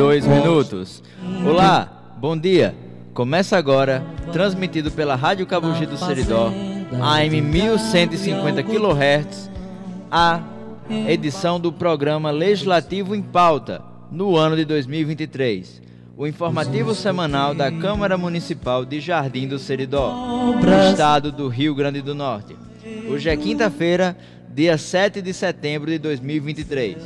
2 minutos. Olá, bom dia. Começa agora, transmitido pela Rádio Cabugi do Seridó, AM 1150 kHz, a edição do programa Legislativo em Pauta, no ano de 2023. O informativo semanal da Câmara Municipal de Jardim do Seridó, estado do Rio Grande do Norte. Hoje é quinta-feira, dia 7 de setembro de 2023.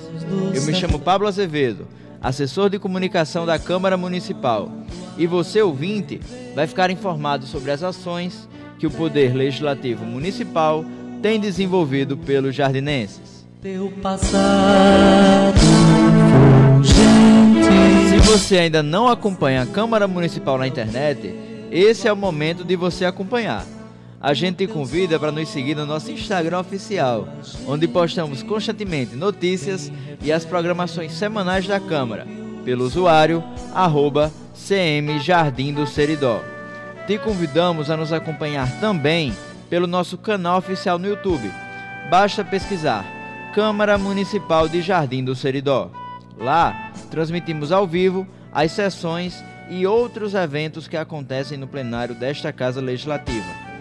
Eu me chamo Pablo Azevedo, assessor de comunicação da Câmara Municipal. E você, ouvinte, vai ficar informado sobre as ações que o Poder Legislativo Municipal tem desenvolvido pelos jardinenses. Teu passado fulgente. Se você ainda não acompanha a Câmara Municipal na internet, esse é o momento de você acompanhar. A gente te convida para nos seguir no nosso Instagram oficial, onde postamos constantemente notícias e as programações semanais da Câmara, pelo usuário arroba CM Jardim do Seridó. Te convidamos a nos acompanhar também pelo nosso canal oficial no YouTube. Basta pesquisar Câmara Municipal de Jardim do Seridó. Lá, transmitimos ao vivo as sessões e outros eventos que acontecem no plenário desta Casa Legislativa.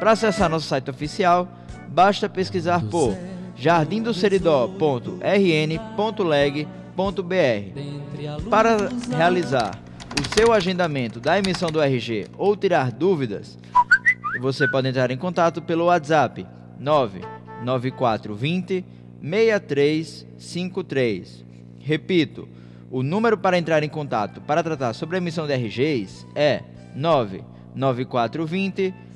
Para acessar nosso site oficial, basta pesquisar por jardimdoseridó.rn.leg.br. Para realizar o seu agendamento da emissão do RG ou tirar dúvidas, você pode entrar em contato pelo WhatsApp 99420 6353. Repito, o número para entrar em contato para tratar sobre a emissão de RGs é 99420 6353.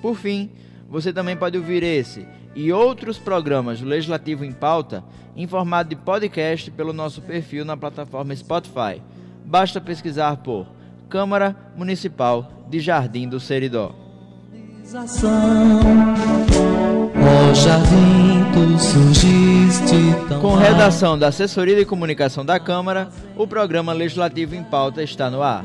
Por fim, você também pode ouvir esse e outros programas do Legislativo em Pauta em formato de podcast pelo nosso perfil na plataforma Spotify. Basta pesquisar por Câmara Municipal de Jardim do Seridó. Com redação da Assessoria de Comunicação da Câmara, o programa Legislativo em Pauta está no ar.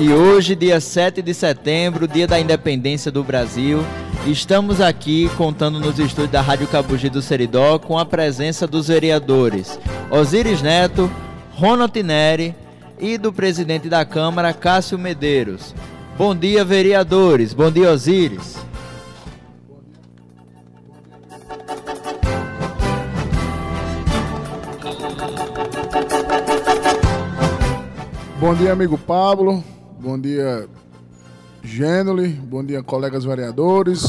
E hoje, dia 7 de setembro, dia da independência do Brasil, estamos aqui contando nos estúdios da Rádio Cabugi do Seridó com a presença dos vereadores Osíris Neto, Ronald Neri e do presidente da Câmara, Cássio Medeiros. Bom dia, vereadores. Bom dia, Osíris. Bom dia, amigo Pablo. Bom dia, Gênoli. Bom dia, colegas vereadores.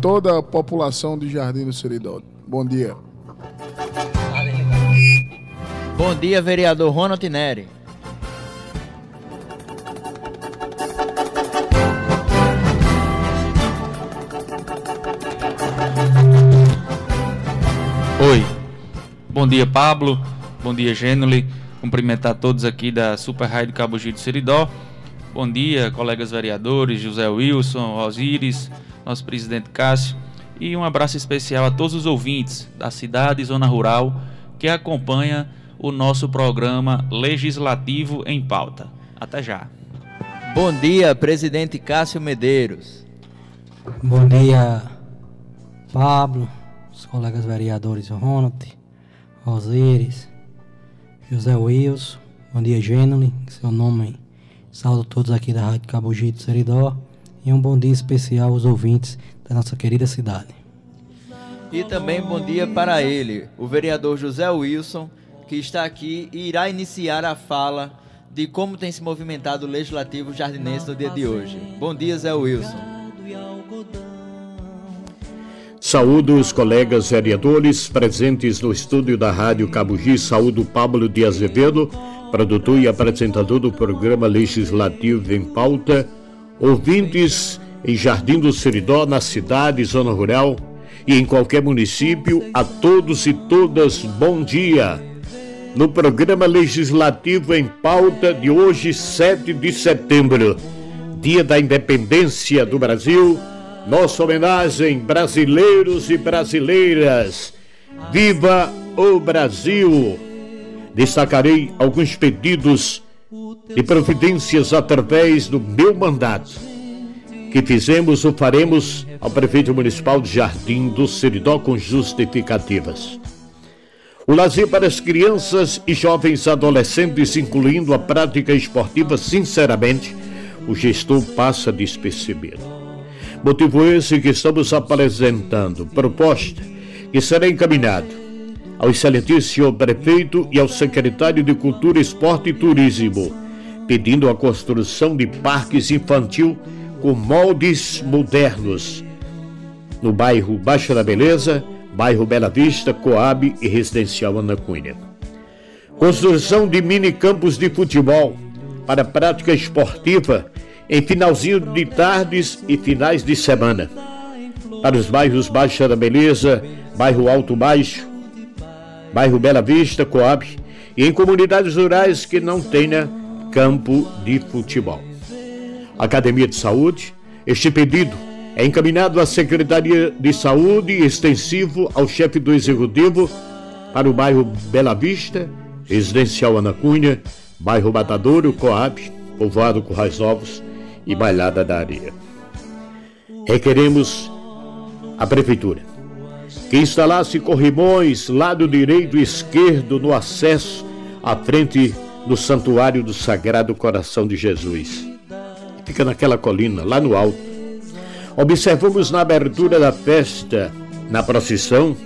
Toda a população de Jardim do Seridó. Bom dia. Bom dia, vereador Ronald Neri. Oi, bom dia Pablo, bom dia Gênoli, cumprimentar todos aqui da Super Rádio Cabo Giro do Seridó. Bom dia, colegas vereadores, José Wilson, Osíris, nosso presidente Cássio, e um abraço especial a todos os ouvintes da cidade e zona rural que acompanha o nosso programa Legislativo em Pauta. Até já. Bom dia, presidente Cássio Medeiros. Bom dia, Pablo, os colegas vereadores Ronald, Osíris, José Wilson, bom dia, Gênoli, seu nome, saúdo todos aqui da Rádio Cabugi do Seridó e um bom dia especial aos ouvintes da nossa querida cidade. E também bom dia para ele, o vereador José Wilson, que está aqui e irá iniciar a fala de como tem se movimentado o Legislativo Jardinense no dia de hoje. Bom dia, Zé Wilson. Saúdo os colegas vereadores presentes no estúdio da Rádio Cabugi. Saúdo Pablo de Azevedo, produtor e apresentador do programa Legislativo em Pauta. Ouvintes em Jardim do Seridó, na cidade, zona rural e em qualquer município, a todos e todas, bom dia. No programa Legislativo em Pauta de hoje, 7 de setembro, dia da independência do Brasil nossa homenagem, brasileiros e brasileiras. Viva o Brasil! Destacarei alguns pedidos de providências através do meu mandato que fizemos ou faremos ao prefeito municipal de Jardim do Seridó com justificativas. O lazer para as crianças e jovens adolescentes, incluindo a prática esportiva, sinceramente, o gestor passa despercebido. Motivo esse que estamos apresentando, proposta que será encaminhado ao excelentíssimo prefeito e ao secretário de Cultura, Esporte e Turismo, pedindo a construção de parques infantil com moldes modernos no bairro Baixa da Beleza, bairro Bela Vista, Coab e Residencial Ana Cunha. Construção de mini campos de futebol para prática esportiva em finalzinho de tardes e finais de semana. Para os bairros Baixa da Beleza, bairro Alto Baixo, bairro Bela Vista, Coab e em comunidades rurais que não tenha campo de futebol. Academia de Saúde, este pedido é encaminhado à Secretaria de Saúde extensivo ao chefe do Executivo para o bairro Bela Vista, Residencial Ana Cunha, bairro Matadouro, Coab, povoado Currais Novos, e Bailada da Areia. Requeremos a Prefeitura que instalasse corrimões lado direito e esquerdo no acesso à frente do Santuário do Sagrado Coração de Jesus. Fica naquela colina, lá no alto. Observamos na abertura da festa, na procissão,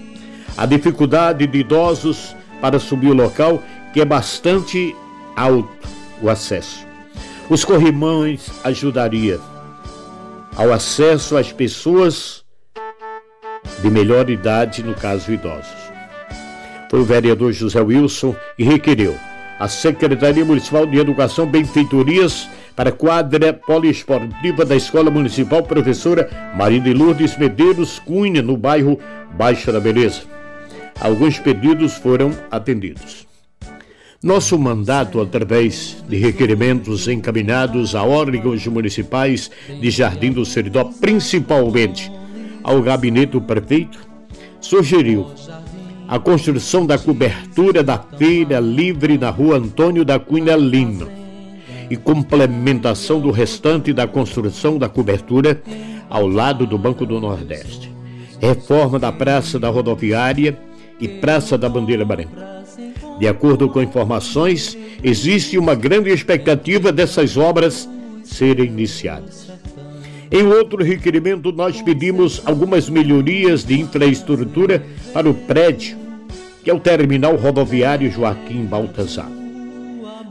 a dificuldade de idosos para subir o local, que é bastante alto o acesso. Os corrimões ajudaria ao acesso às pessoas de melhor idade, no caso idosos. Foi o vereador José Wilson e requeriu a Secretaria Municipal de Educação benfeitorias para a quadra poliesportiva da Escola Municipal Professora Maria de Lourdes Medeiros Cunha, no bairro Baixa da Beleza. Alguns pedidos foram atendidos. Nosso mandato, através de requerimentos encaminhados a órgãos municipais de Jardim do Seridó, principalmente ao gabinete do prefeito, sugeriu a construção da cobertura da feira livre na rua Antônio da Cunha Lima e complementação do restante da construção da cobertura ao lado do Banco do Nordeste. Reforma da Praça da Rodoviária e Praça da Bandeira Branca de acordo com informações, existe uma grande expectativa dessas obras serem iniciadas. Em outro requerimento, nós pedimos algumas melhorias de infraestrutura para o prédio, que é o terminal rodoviário Joaquim Baltazar.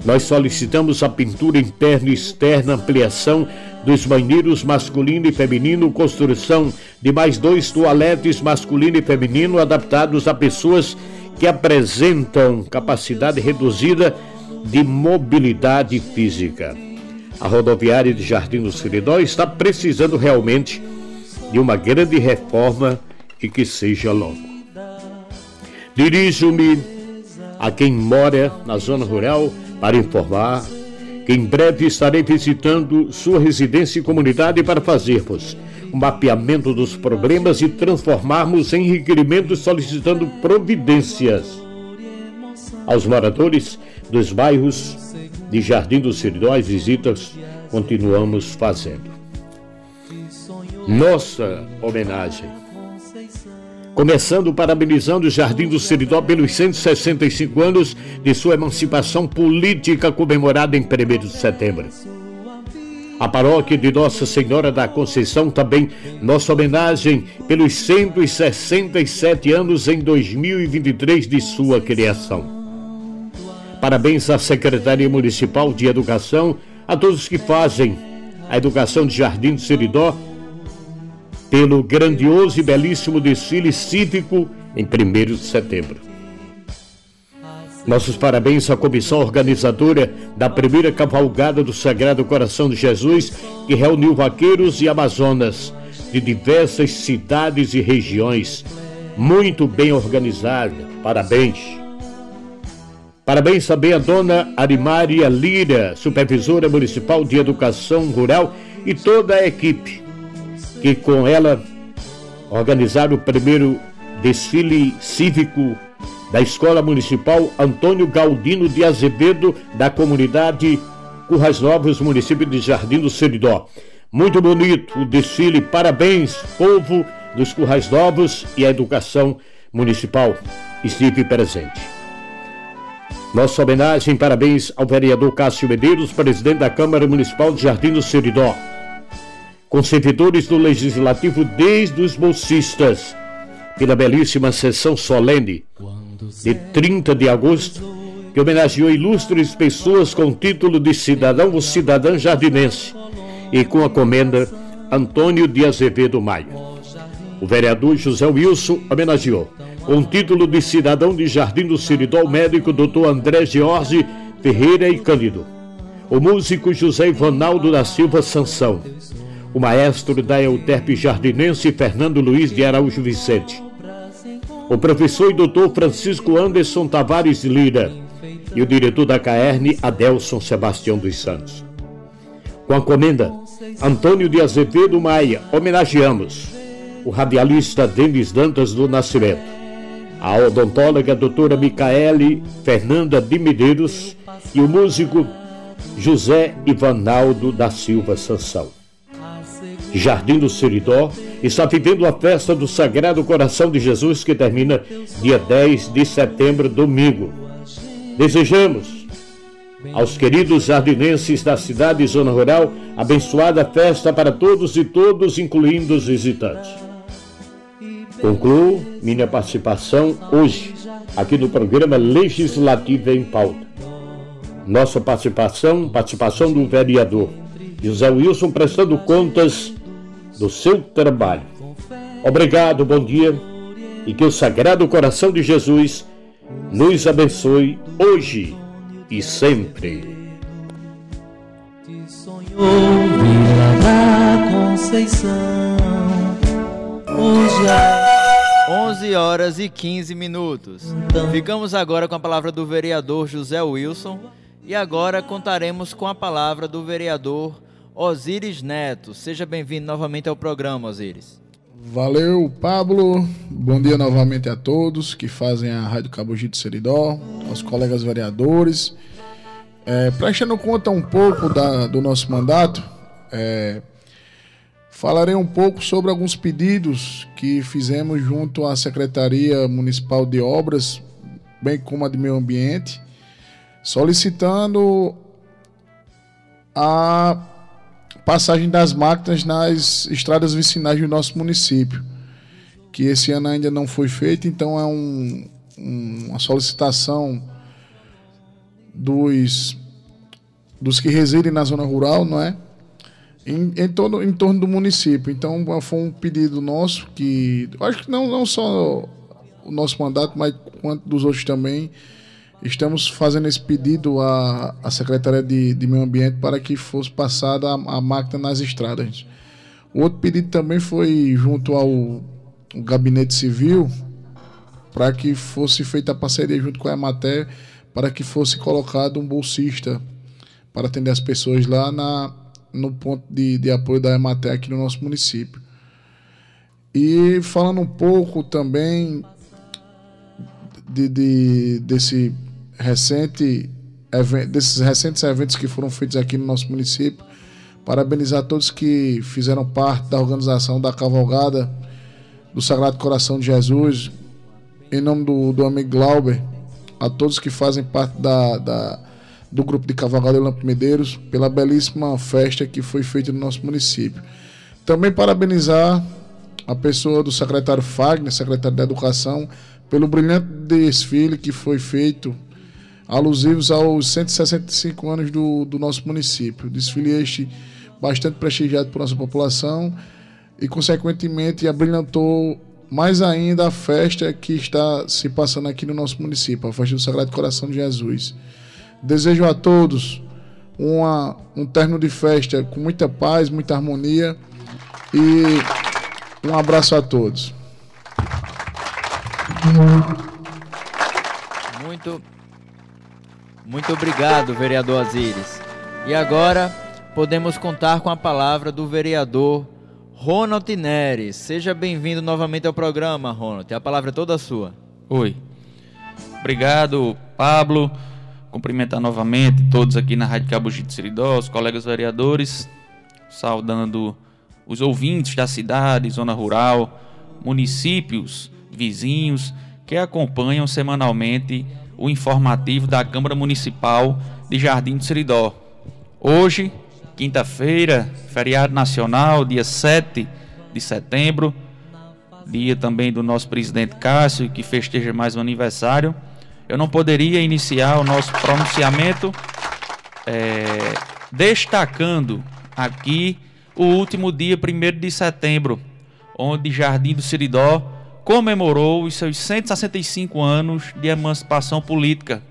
Nós solicitamos a pintura interna e externa, ampliação dos banheiros masculino e feminino, construção de mais dois toaletes masculino e feminino adaptados a pessoas que apresentam capacidade reduzida de mobilidade física. A rodoviária de Jardim do Seridó está precisando realmente de uma grande reforma e que seja logo. Dirijo-me a quem mora na zona rural para informar que em breve estarei visitando sua residência e comunidade para fazermos o mapeamento dos problemas e transformarmos em requerimentos solicitando providências aos moradores dos bairros de Jardim do Seridó. As visitas continuamos fazendo. Nossa homenagem. Começando parabenizando o Jardim do Seridó pelos 165 anos de sua emancipação política comemorada em 1 de setembro. A paróquia de Nossa Senhora da Conceição também nossa homenagem pelos 167 anos em 2023 de sua criação. Parabéns à Secretaria Municipal de Educação, a todos que fazem a educação de Jardim do Seridó pelo grandioso e belíssimo desfile cívico em 1 de setembro. Nossos parabéns à comissão organizadora da primeira cavalgada do Sagrado Coração de Jesus, que reuniu vaqueiros e amazonas de diversas cidades e regiões. Muito bem organizada. Parabéns. Parabéns também à dona Arimária Lira, supervisora municipal de educação rural e toda a equipe que com ela organizaram o primeiro desfile cívico da Escola Municipal Antônio Galdino de Azevedo, da comunidade Currais Novos, município de Jardim do Seridó. Muito bonito o desfile, parabéns, povo dos Currais Novos e a educação municipal estive presente. Nossa homenagem, parabéns ao vereador Cássio Medeiros, presidente da Câmara Municipal de Jardim do Seridó com servidores do Legislativo desde os bolsistas, pela belíssima sessão solene de 30 de agosto, que homenageou ilustres pessoas com título de cidadão ou cidadã jardinense e com a comenda Antônio de Azevedo Maia. O vereador José Wilson homenageou, com título de cidadão de Jardim do Siridó, o médico Dr. André George Ferreira e Cândido. O músico José Ivanaldo da Silva Sansão o maestro da Euterpe Jardinense Fernando Luiz de Araújo Vicente, o professor e doutor Francisco Anderson Tavares Lira e o diretor da CAERN, Adelson Sebastião dos Santos. Com a comenda Antônio de Azevedo Maia, homenageamos o radialista Denis Dantas do Nascimento, a odontóloga doutora Micaele Fernanda de Medeiros e o músico José Ivanaldo da Silva Sansão. Jardim do Seridó, está vivendo a festa do Sagrado Coração de Jesus que termina dia 10 de setembro, domingo. Desejamos aos queridos jardinenses da cidade e zona rural abençoada festa para todos e todos, incluindo os visitantes. Concluo minha participação hoje aqui no programa Legislativo em Pauta. Nossa participação, participação do vereador José Wilson prestando contas do seu trabalho. Obrigado, bom dia e que o Sagrado Coração de Jesus nos abençoe hoje e sempre. Hoje é 11 horas e 15 minutos. Ficamos agora com a palavra do vereador José Wilson e agora contaremos com a palavra do vereador Osíris Neto. Seja bem-vindo novamente ao programa, Osíris. Valeu, Pablo. Bom dia novamente a todos que fazem a Rádio Cabogito Seridó, aos colegas vereadores. É, prestando conta um pouco da, do nosso mandato, é, falarei um pouco sobre alguns pedidos que fizemos junto à Secretaria Municipal de Obras, bem como a de Meio Ambiente, solicitando a passagem das máquinas nas estradas vicinais do nosso município, que esse ano ainda não foi feito, então é um, um, uma solicitação dos, dos que residem na zona rural, não é? Em, em, em torno do município. Então foi um pedido nosso que, acho que não, não só o nosso mandato, mas quanto dos outros também, Estamos fazendo esse pedido à, à Secretaria de, de Meio Ambiente para que fosse passada a, a máquina nas estradas. O outro pedido também foi junto ao Gabinete Civil para que fosse feita a parceria junto com a Emater para que fosse colocado um bolsista para atender as pessoas lá na, no ponto de, de apoio da Emater aqui no nosso município. E falando um pouco também de, de, desse recente desses recentes eventos que foram feitos aqui no nosso município. Parabenizar todos que fizeram parte da organização da cavalgada do Sagrado Coração de Jesus, em nome do, do amigo Glauber, a todos que fazem parte da, da do grupo de cavalgada Lampo Medeiros, pela belíssima festa que foi feita no nosso município. Também parabenizar a pessoa do secretário Fagner, secretário da Educação, pelo brilhante desfile que foi feito alusivos aos 165 anos do, do nosso município. Desfile este bastante prestigiado por nossa população e, consequentemente, abrilhantou mais ainda a festa que está se passando aqui no nosso município, a festa do Sagrado Coração de Jesus. Desejo a todos uma, um terno de festa com muita paz, muita harmonia e um abraço a todos. Muito, muito obrigado, vereador Azires. E agora podemos contar com a palavra do vereador Ronald Neres. Seja bem-vindo novamente ao programa, Ronald. A palavra é toda sua. Oi. Obrigado, Pablo. Cumprimentar novamente todos aqui na Rádio Cabo de Seridó, os colegas vereadores, saudando os ouvintes da cidade, zona rural, municípios vizinhos que acompanham semanalmente o informativo da Câmara Municipal de Jardim do Seridó. Hoje, quinta-feira, feriado nacional, dia 7 de setembro, dia também do nosso presidente Cássio, que festeja mais um aniversário. Eu não poderia iniciar o nosso pronunciamento é, destacando aqui o último dia, 1 de setembro, onde Jardim do Siridó comemorou os seus 165 anos de emancipação política.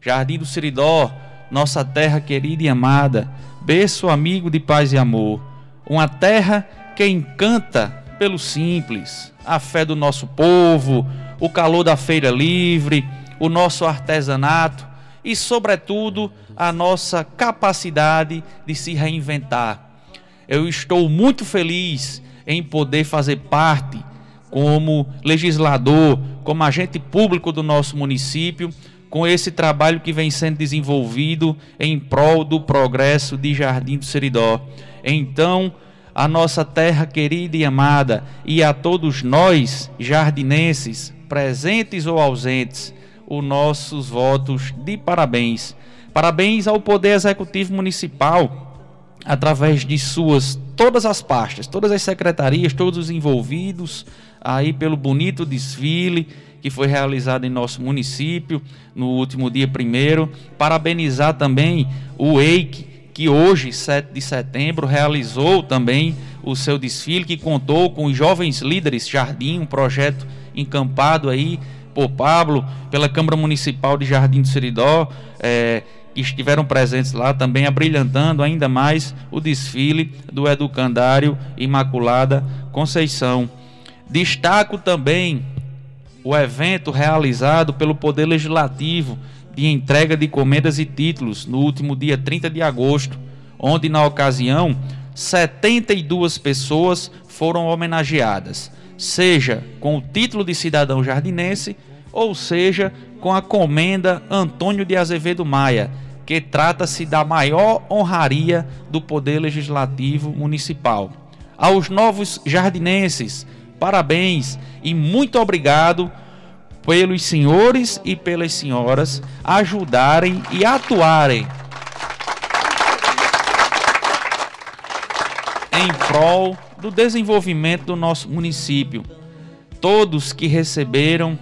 Jardim do Siridó, nossa terra querida e amada, berço amigo de paz e amor. Uma terra que encanta pelo simples, a fé do nosso povo, o calor da feira livre, o nosso artesanato e, sobretudo, a nossa capacidade de se reinventar. Eu estou muito feliz em poder fazer parte, como legislador, como agente público do nosso município, com esse trabalho que vem sendo desenvolvido em prol do progresso de Jardim do Seridó. Então, a nossa terra querida e amada, e a todos nós, jardinenses, presentes ou ausentes, os nossos votos de parabéns. Parabéns ao Poder Executivo Municipal, através de suas todas as pastas, todas as secretarias, todos os envolvidos aí pelo bonito desfile que foi realizado em nosso município no último dia primeiro. Parabenizar também o EIC, que hoje, 7 de setembro, realizou também o seu desfile, que contou com os jovens líderes Jardim, um projeto encampado aí por Pablo, pela Câmara Municipal de Jardim do Seridó, é, que estiveram presentes lá, também abrilhantando ainda mais o desfile do Educandário Imaculada Conceição. Destaco também o evento realizado pelo Poder Legislativo de entrega de comendas e títulos no último dia 30 de agosto, onde, na ocasião, 72 pessoas foram homenageadas, seja com o título de cidadão jardinense, ou seja, com a comenda Antônio de Azevedo Maia, que trata-se da maior honraria do Poder Legislativo Municipal. Aos novos jardinenses, parabéns e muito obrigado pelos senhores e pelas senhoras ajudarem e atuarem em prol do desenvolvimento do nosso município. Todos que receberam,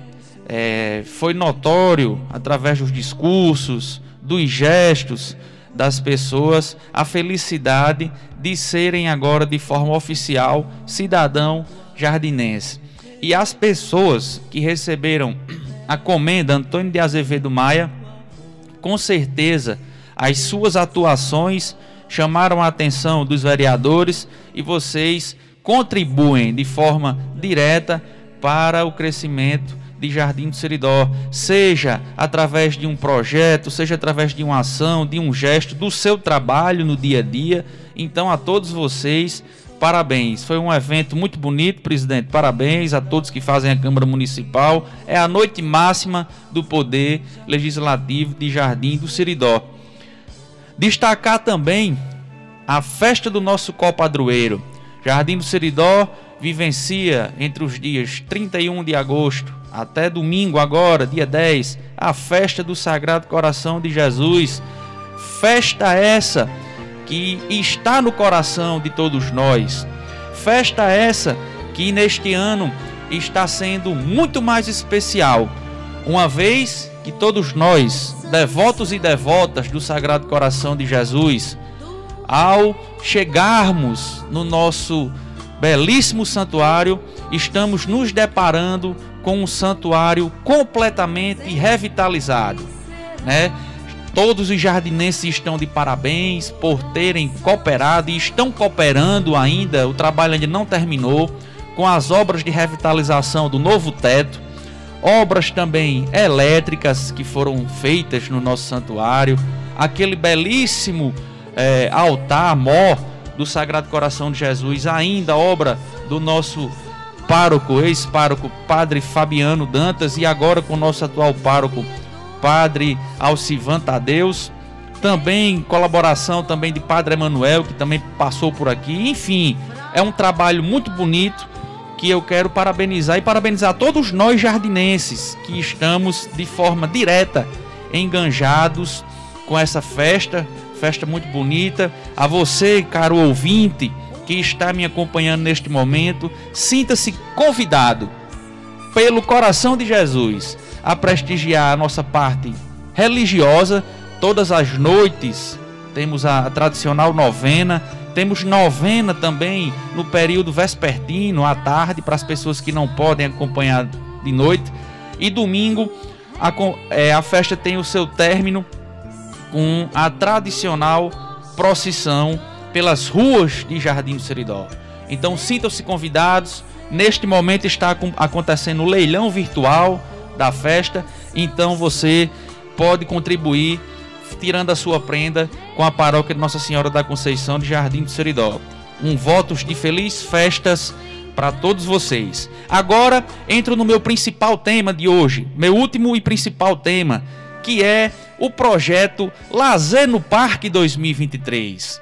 é, foi notório através dos discursos, dos gestos das pessoas, a felicidade de serem agora de forma oficial cidadão jardinense. E as pessoas que receberam a comenda Antônio de Azevedo Maia, com certeza as suas atuações chamaram a atenção dos vereadores e vocês contribuem de forma direta para o crescimento de Jardim do Seridó, seja através de um projeto, seja através de uma ação, de um gesto, do seu trabalho no dia a dia. Então, a todos vocês, Parabéns, foi um evento muito bonito, presidente. Parabéns a todos que fazem a Câmara Municipal. É a noite máxima do Poder Legislativo de Jardim do Seridó. Destacar também a festa do nosso copadroeiro. Jardim do Seridó vivencia entre os dias 31 de agosto até domingo, agora, dia 10, a festa do Sagrado Coração de Jesus. Festa essa que está no coração de todos nós. Festa essa que neste ano está sendo muito mais especial, uma vez que todos nós, devotos e devotas do Sagrado Coração de Jesus, ao chegarmos no nosso belíssimo santuário, estamos nos deparando com um santuário completamente revitalizado, né? Todos os jardinenses estão de parabéns por terem cooperado e estão cooperando ainda. O trabalho ainda não terminou com as obras de revitalização do novo teto, obras também elétricas que foram feitas no nosso santuário, aquele belíssimo é, altar mor do Sagrado Coração de Jesus, ainda obra do nosso pároco, ex-pároco, Padre Fabiano Dantas, e agora com o nosso atual pároco, Padre Alcivan Tadeus. Também colaboração também de Padre Emanuel, que também passou por aqui. Enfim, é um trabalho muito bonito que eu quero parabenizar e parabenizar todos nós jardinenses que estamos de forma direta enganjados com essa festa, festa muito bonita. A você, caro ouvinte, que está me acompanhando neste momento, sinta-se convidado pelo coração de Jesus a prestigiar a nossa parte religiosa. Todas as noites temos a tradicional novena, temos novena também no período vespertino, à tarde, para as pessoas que não podem acompanhar de noite. E domingo a, é, a festa tem o seu término com a tradicional procissão pelas ruas de Jardim do Seridó. Então sintam-se convidados. Neste momento está acontecendo o leilão virtual da festa, então você pode contribuir tirando a sua prenda com a paróquia de Nossa Senhora da Conceição de Jardim do Seridó. Um votos de feliz festas para todos vocês. Agora entro no meu principal tema de hoje, meu último e principal tema, que é o projeto Lazer no Parque 2023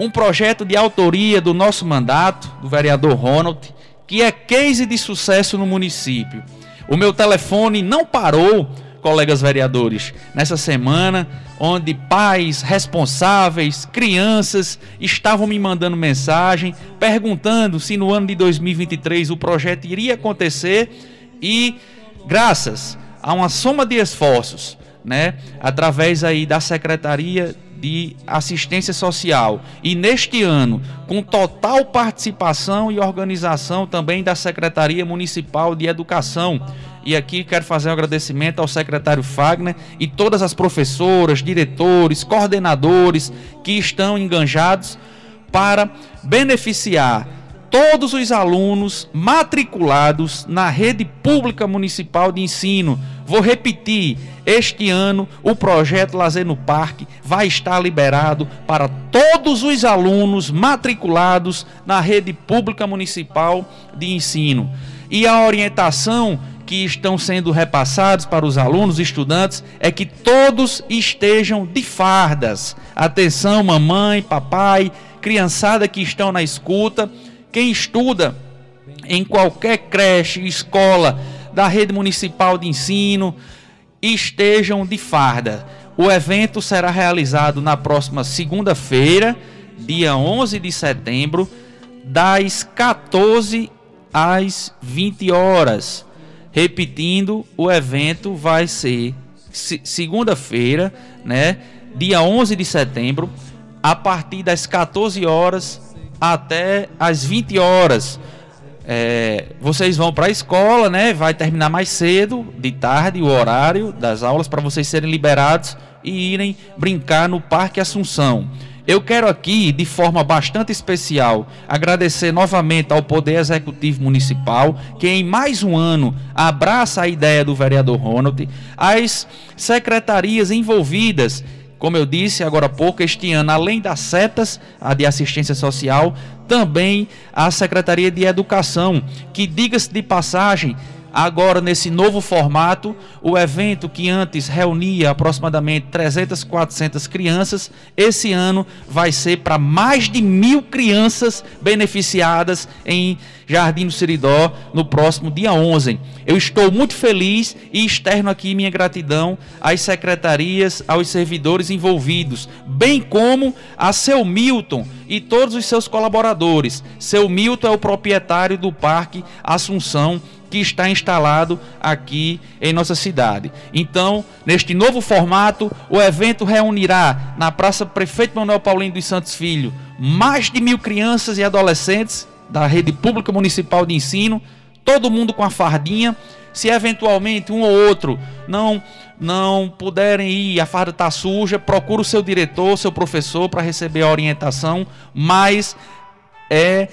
um projeto de autoria do nosso mandato, do vereador Ronald, que é case de sucesso no município. O meu telefone não parou, colegas vereadores, nessa semana, onde pais responsáveis, crianças, estavam me mandando mensagem, perguntando se no ano de 2023 o projeto iria acontecer e, graças a uma soma de esforços, né, através aí da Secretaria de assistência social e neste ano com total participação e organização também da Secretaria Municipal de Educação. E aqui quero fazer um agradecimento ao secretário Fagner e todas as professoras, diretores, coordenadores que estão enganjados para beneficiar todos os alunos matriculados na rede pública municipal de ensino. Vou repetir: este ano o projeto Lazer no Parque vai estar liberado para todos os alunos matriculados na rede pública municipal de ensino. E a orientação que estão sendo repassados para os alunos, estudantes, é que todos estejam de fardas. Atenção, mamãe, papai, criançada que estão na escuta quem estuda em qualquer creche, escola da rede municipal de ensino, estejam de farda. O evento será realizado na próxima segunda-feira, dia 11 de setembro, das 14 às 20 horas. Repetindo, o evento vai ser segunda-feira, né, dia 11 de setembro, a partir das 14 horas até as 20 horas. É, vocês vão para a escola, né? Vai terminar mais cedo, de tarde, o horário das aulas, para vocês serem liberados e irem brincar no Parque Assunção. Eu quero aqui, de forma bastante especial, agradecer novamente ao Poder Executivo Municipal, que em mais um ano abraça a ideia do vereador Ronald, as secretarias envolvidas como eu disse agora há pouco, este ano, além das setas, a de assistência social, também a Secretaria de Educação, que, diga-se de passagem, Agora, nesse novo formato, o evento que antes reunia aproximadamente 300, 400 crianças, esse ano vai ser para mais de mil crianças beneficiadas em Jardim do Seridó no próximo dia 11. Eu estou muito feliz e externo aqui minha gratidão às secretarias, aos servidores envolvidos, bem como a seu Milton e todos os seus colaboradores. Seu Milton é o proprietário do Parque Assunção que está instalado aqui em nossa cidade. Então, neste novo formato, o evento reunirá na Praça Prefeito Manuel Paulino dos Santos Filho mais de mil crianças e adolescentes da rede pública municipal de ensino, todo mundo com a fardinha. Se eventualmente um ou outro não não puderem ir, a farda está suja, procura o seu diretor, seu professor para receber a orientação, mas é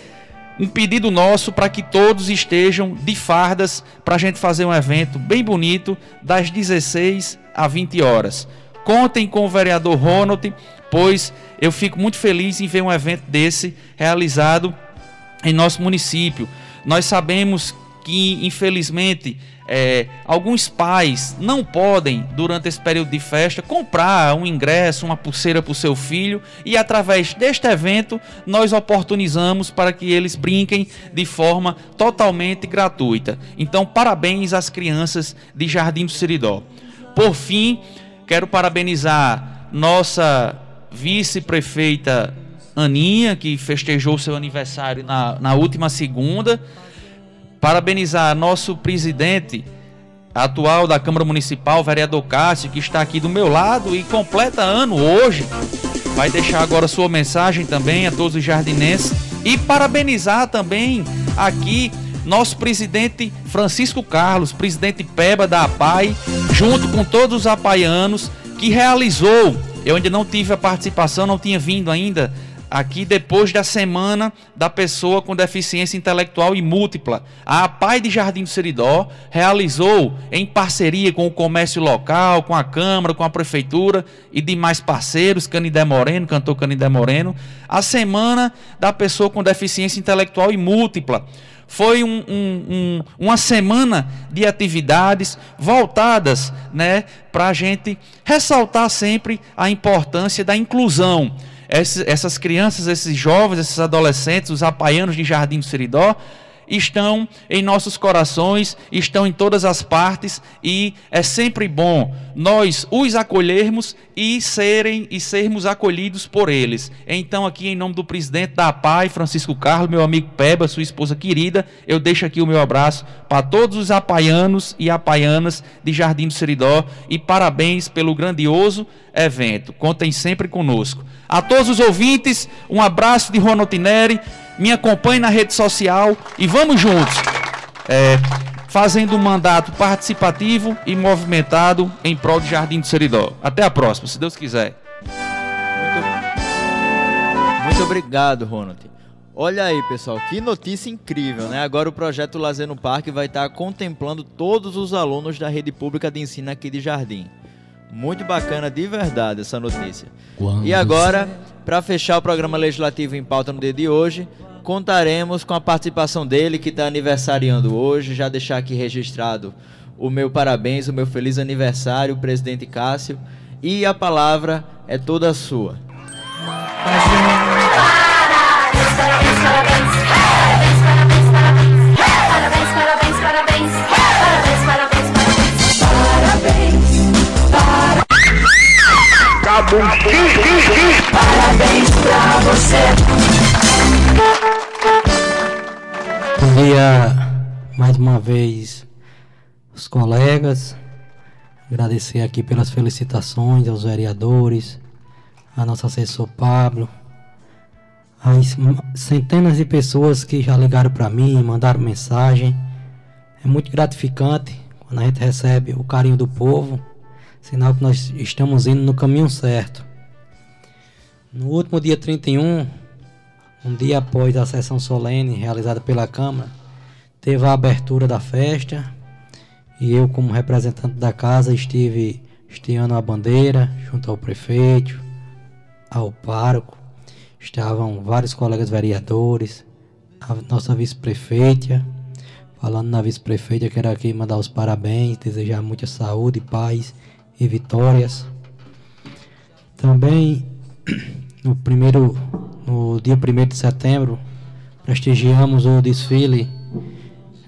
um pedido nosso para que todos estejam de fardas para a gente fazer um evento bem bonito das 16 às 20 horas. Contem com o vereador Ronald, pois eu fico muito feliz em ver um evento desse realizado em nosso município. Nós sabemos que, infelizmente, é, alguns pais não podem, durante esse período de festa, comprar um ingresso, uma pulseira para o seu filho, e através deste evento nós oportunizamos para que eles brinquem de forma totalmente gratuita. Então, parabéns às crianças de Jardim do Seridó. Por fim, quero parabenizar nossa vice-prefeita Aninha, que festejou seu aniversário na, na última segunda Parabenizar nosso presidente atual da Câmara Municipal, vereador Cássio, que está aqui do meu lado e completa ano hoje. Vai deixar agora sua mensagem também a todos os jardinenses. E parabenizar também aqui nosso presidente Francisco Carlos, presidente Peba da APAI, junto com todos os apaianos, que realizou, eu ainda não tive a participação, não tinha vindo ainda, aqui depois da semana da pessoa com deficiência intelectual e múltipla. A Pai de Jardim do Seridó realizou, em parceria com o comércio local, com a Câmara, com a Prefeitura e demais parceiros, Canidé Moreno, cantor Canidé Moreno, a semana da pessoa com deficiência intelectual e múltipla. Foi um, um, um, uma semana de atividades voltadas né, para a gente ressaltar sempre a importância da inclusão essas crianças, esses jovens, esses adolescentes, os apaianos de Jardim do Seridó, estão em nossos corações, estão em todas as partes e é sempre bom nós os acolhermos e serem e sermos acolhidos por eles. Então aqui em nome do presidente da APAI, Francisco Carlos, meu amigo Peba, sua esposa querida, eu deixo aqui o meu abraço para todos os apaianos e apaianas de Jardim do Seridó e parabéns pelo grandioso evento. Contem sempre conosco. A todos os ouvintes, um abraço de Ronald Tineri. Me acompanhe na rede social e vamos juntos. É, fazendo um mandato participativo e movimentado em prol de Jardim do Seridó. Até a próxima, se Deus quiser. Muito, muito obrigado, Ronald. Olha aí, pessoal, que notícia incrível, né? Agora o projeto Lazer no Parque vai estar contemplando todos os alunos da rede pública de ensino aqui de Jardim. Muito bacana de verdade essa notícia. Quando e agora, para fechar o programa legislativo em pauta no dia de hoje, contaremos com a participação dele que está aniversariando hoje. Já deixar aqui registrado o meu parabéns, o meu feliz aniversário, presidente Cássio. E a palavra é toda sua. Parabéns pra você. Dia mais uma vez os colegas. Agradecer aqui pelas felicitações aos vereadores, a nosso assessor Pablo, as centenas de pessoas que já ligaram para mim, mandaram mensagem. É muito gratificante quando a gente recebe o carinho do povo sinal que nós estamos indo no caminho certo. No último dia 31, um dia após a sessão solene realizada pela Câmara, teve a abertura da festa e eu, como representante da casa, estive estiando a bandeira junto ao prefeito, ao pároco. Estavam vários colegas vereadores, a nossa vice-prefeita. Falando na vice-prefeita, quero aqui mandar os parabéns, desejar muita saúde, paz e vitórias. Também no primeiro no dia 1 de setembro prestigiamos o desfile.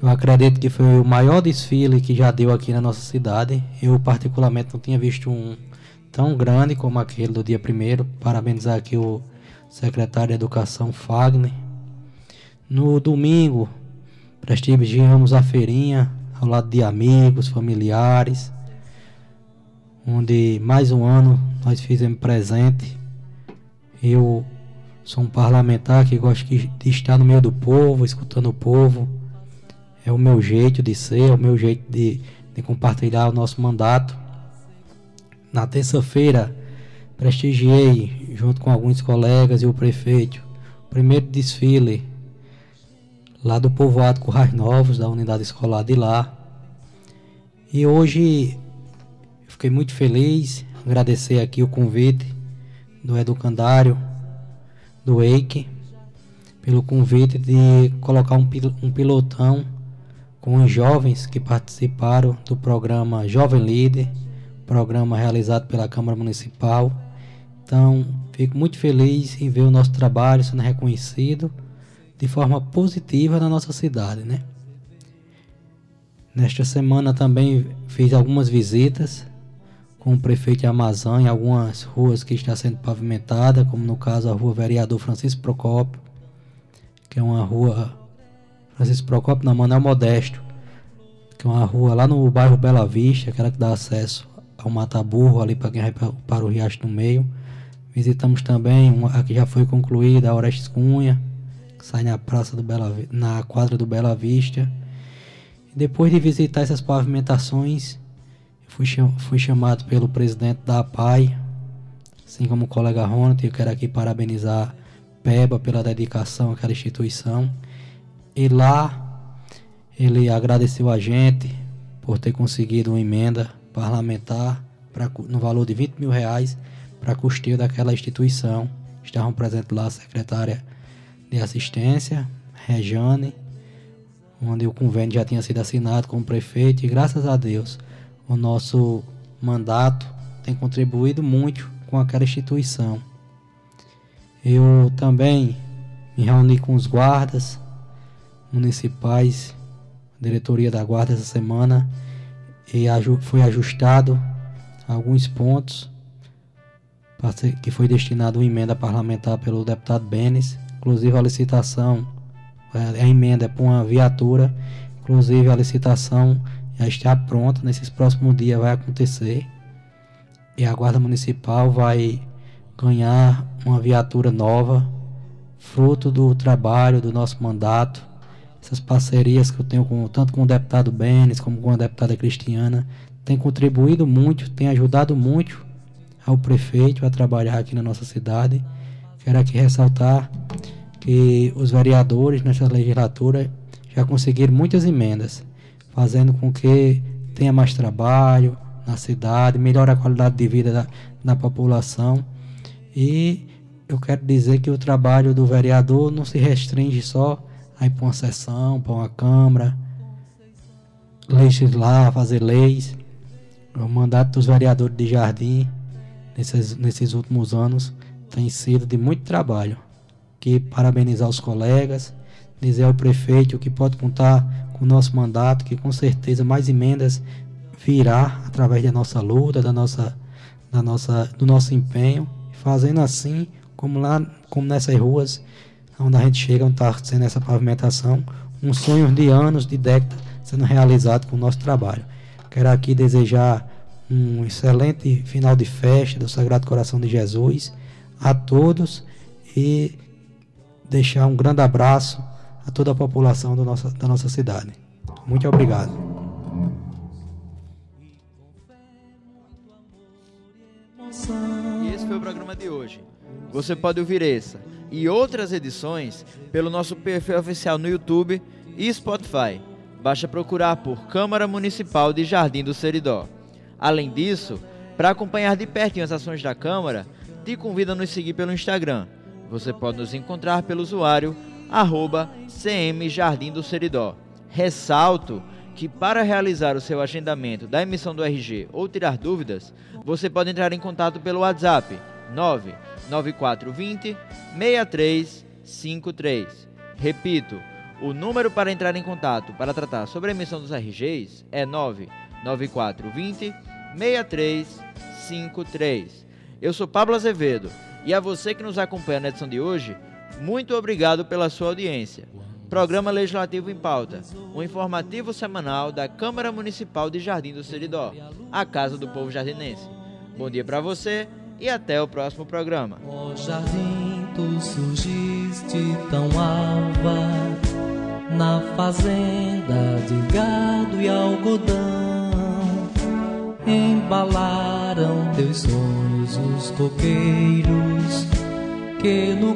Eu acredito que foi o maior desfile que já deu aqui na nossa cidade. Eu particularmente não tinha visto um tão grande como aquele do dia 1 Parabenizar aqui o secretário de Educação Fagner. No domingo prestigiamos a feirinha ao lado de amigos, familiares onde mais um ano nós fizemos presente. Eu Sou um parlamentar que gosta de estar no meio do povo, escutando o povo. É o meu jeito de ser, é o meu jeito de, de compartilhar o nosso mandato. Na terça-feira, prestigiei, junto com alguns colegas e o prefeito, o primeiro desfile lá do povoado Currais Novos, da unidade escolar de lá. E hoje fiquei muito feliz, agradecer aqui o convite do educandário do EIC pelo convite de colocar um, um pilotão com os jovens que participaram do programa Jovem Líder, programa realizado pela Câmara Municipal. Então, fico muito feliz em ver o nosso trabalho sendo reconhecido de forma positiva na nossa cidade, né? Nesta semana também fiz algumas visitas com o prefeito de Amazã em algumas ruas que está sendo pavimentada, como no caso a rua Vereador Francisco Procópio, que é uma rua Francisco Procópio na Manuel Modesto, que é uma rua lá no bairro Bela Vista, aquela que dá acesso ao Mataburro, ali para quem vai para o Riacho do Meio. Visitamos também uma a que já foi concluída, a Orestes Cunha, que sai na praça do Bela, na quadra do Bela Vista. Depois de visitar essas pavimentações, Fui, fui chamado pelo presidente da APAI, assim como o colega Ronald, eu quero aqui parabenizar Peba pela dedicação àquela instituição. E lá ele agradeceu a gente por ter conseguido uma emenda parlamentar pra, no valor de 20 mil reais para custeio daquela instituição. Estavam presentes lá a secretária de assistência, Rejane, onde o convênio já tinha sido assinado com o prefeito, e graças a Deus o nosso mandato tem contribuído muito com aquela instituição. Eu também me reuni com os guardas municipais, diretoria da guarda essa semana, e foi ajustado alguns pontos que foi destinado uma emenda parlamentar pelo deputado Benes, inclusive a licitação, a emenda é para uma viatura, inclusive a licitação já está pronta, nesses próximos dias vai acontecer. E a Guarda Municipal vai ganhar uma viatura nova, fruto do trabalho do nosso mandato. Essas parcerias que eu tenho com, tanto com o deputado Benes como com a deputada Cristiana tem contribuído muito, tem ajudado muito ao prefeito a trabalhar aqui na nossa cidade. Quero aqui ressaltar que os vereadores nesta legislatura já conseguiram muitas emendas fazendo com que tenha mais trabalho na cidade, melhore a qualidade de vida da, da população. E eu quero dizer que o trabalho do vereador não se restringe só a ir para uma sessão, para uma Câmara, legislar, fazer leis. O mandato dos vereadores de Jardim, nesses, nesses últimos anos, tem sido de muito trabalho. Que parabenizar os colegas, dizer ao prefeito que pode contar o nosso mandato, que com certeza mais emendas virá através da nossa luta, da nossa, da nossa, do nosso empenho, fazendo assim, como lá, como nessas ruas onde a gente chega, onde está sendo essa pavimentação, um sonho de anos, de décadas, sendo realizado com o nosso trabalho. Quero aqui desejar um excelente final de festa do Sagrado Coração de Jesus a todos e deixar um grande abraço a toda a população do nossa, da nossa cidade. Muito obrigado. E esse foi o programa de hoje. Você pode ouvir essa e outras edições pelo nosso perfil oficial no YouTube e Spotify. Basta procurar por Câmara Municipal de Jardim do Seridó. Além disso, para acompanhar de perto as ações da Câmara, te convido a nos seguir pelo Instagram. Você pode nos encontrar pelo usuário arroba CM Jardim do Seridó. Ressalto que para realizar o seu agendamento da emissão do RG ou tirar dúvidas, você pode entrar em contato pelo WhatsApp 99420 6353. Repito, o número para entrar em contato para tratar sobre a emissão dos RGs é 99420 6353. Eu sou Pablo Azevedo e a você que nos acompanha na edição de hoje, muito obrigado pela sua audiência. Programa Legislativo em Pauta, um informativo semanal da Câmara Municipal de Jardim do Seridó, a casa do povo jardinense. Bom dia para você e até o próximo programa. Oh, jardim, tu surgiste tão alva na fazenda de gado e algodão. Embalaram teus sonhos os coqueiros que no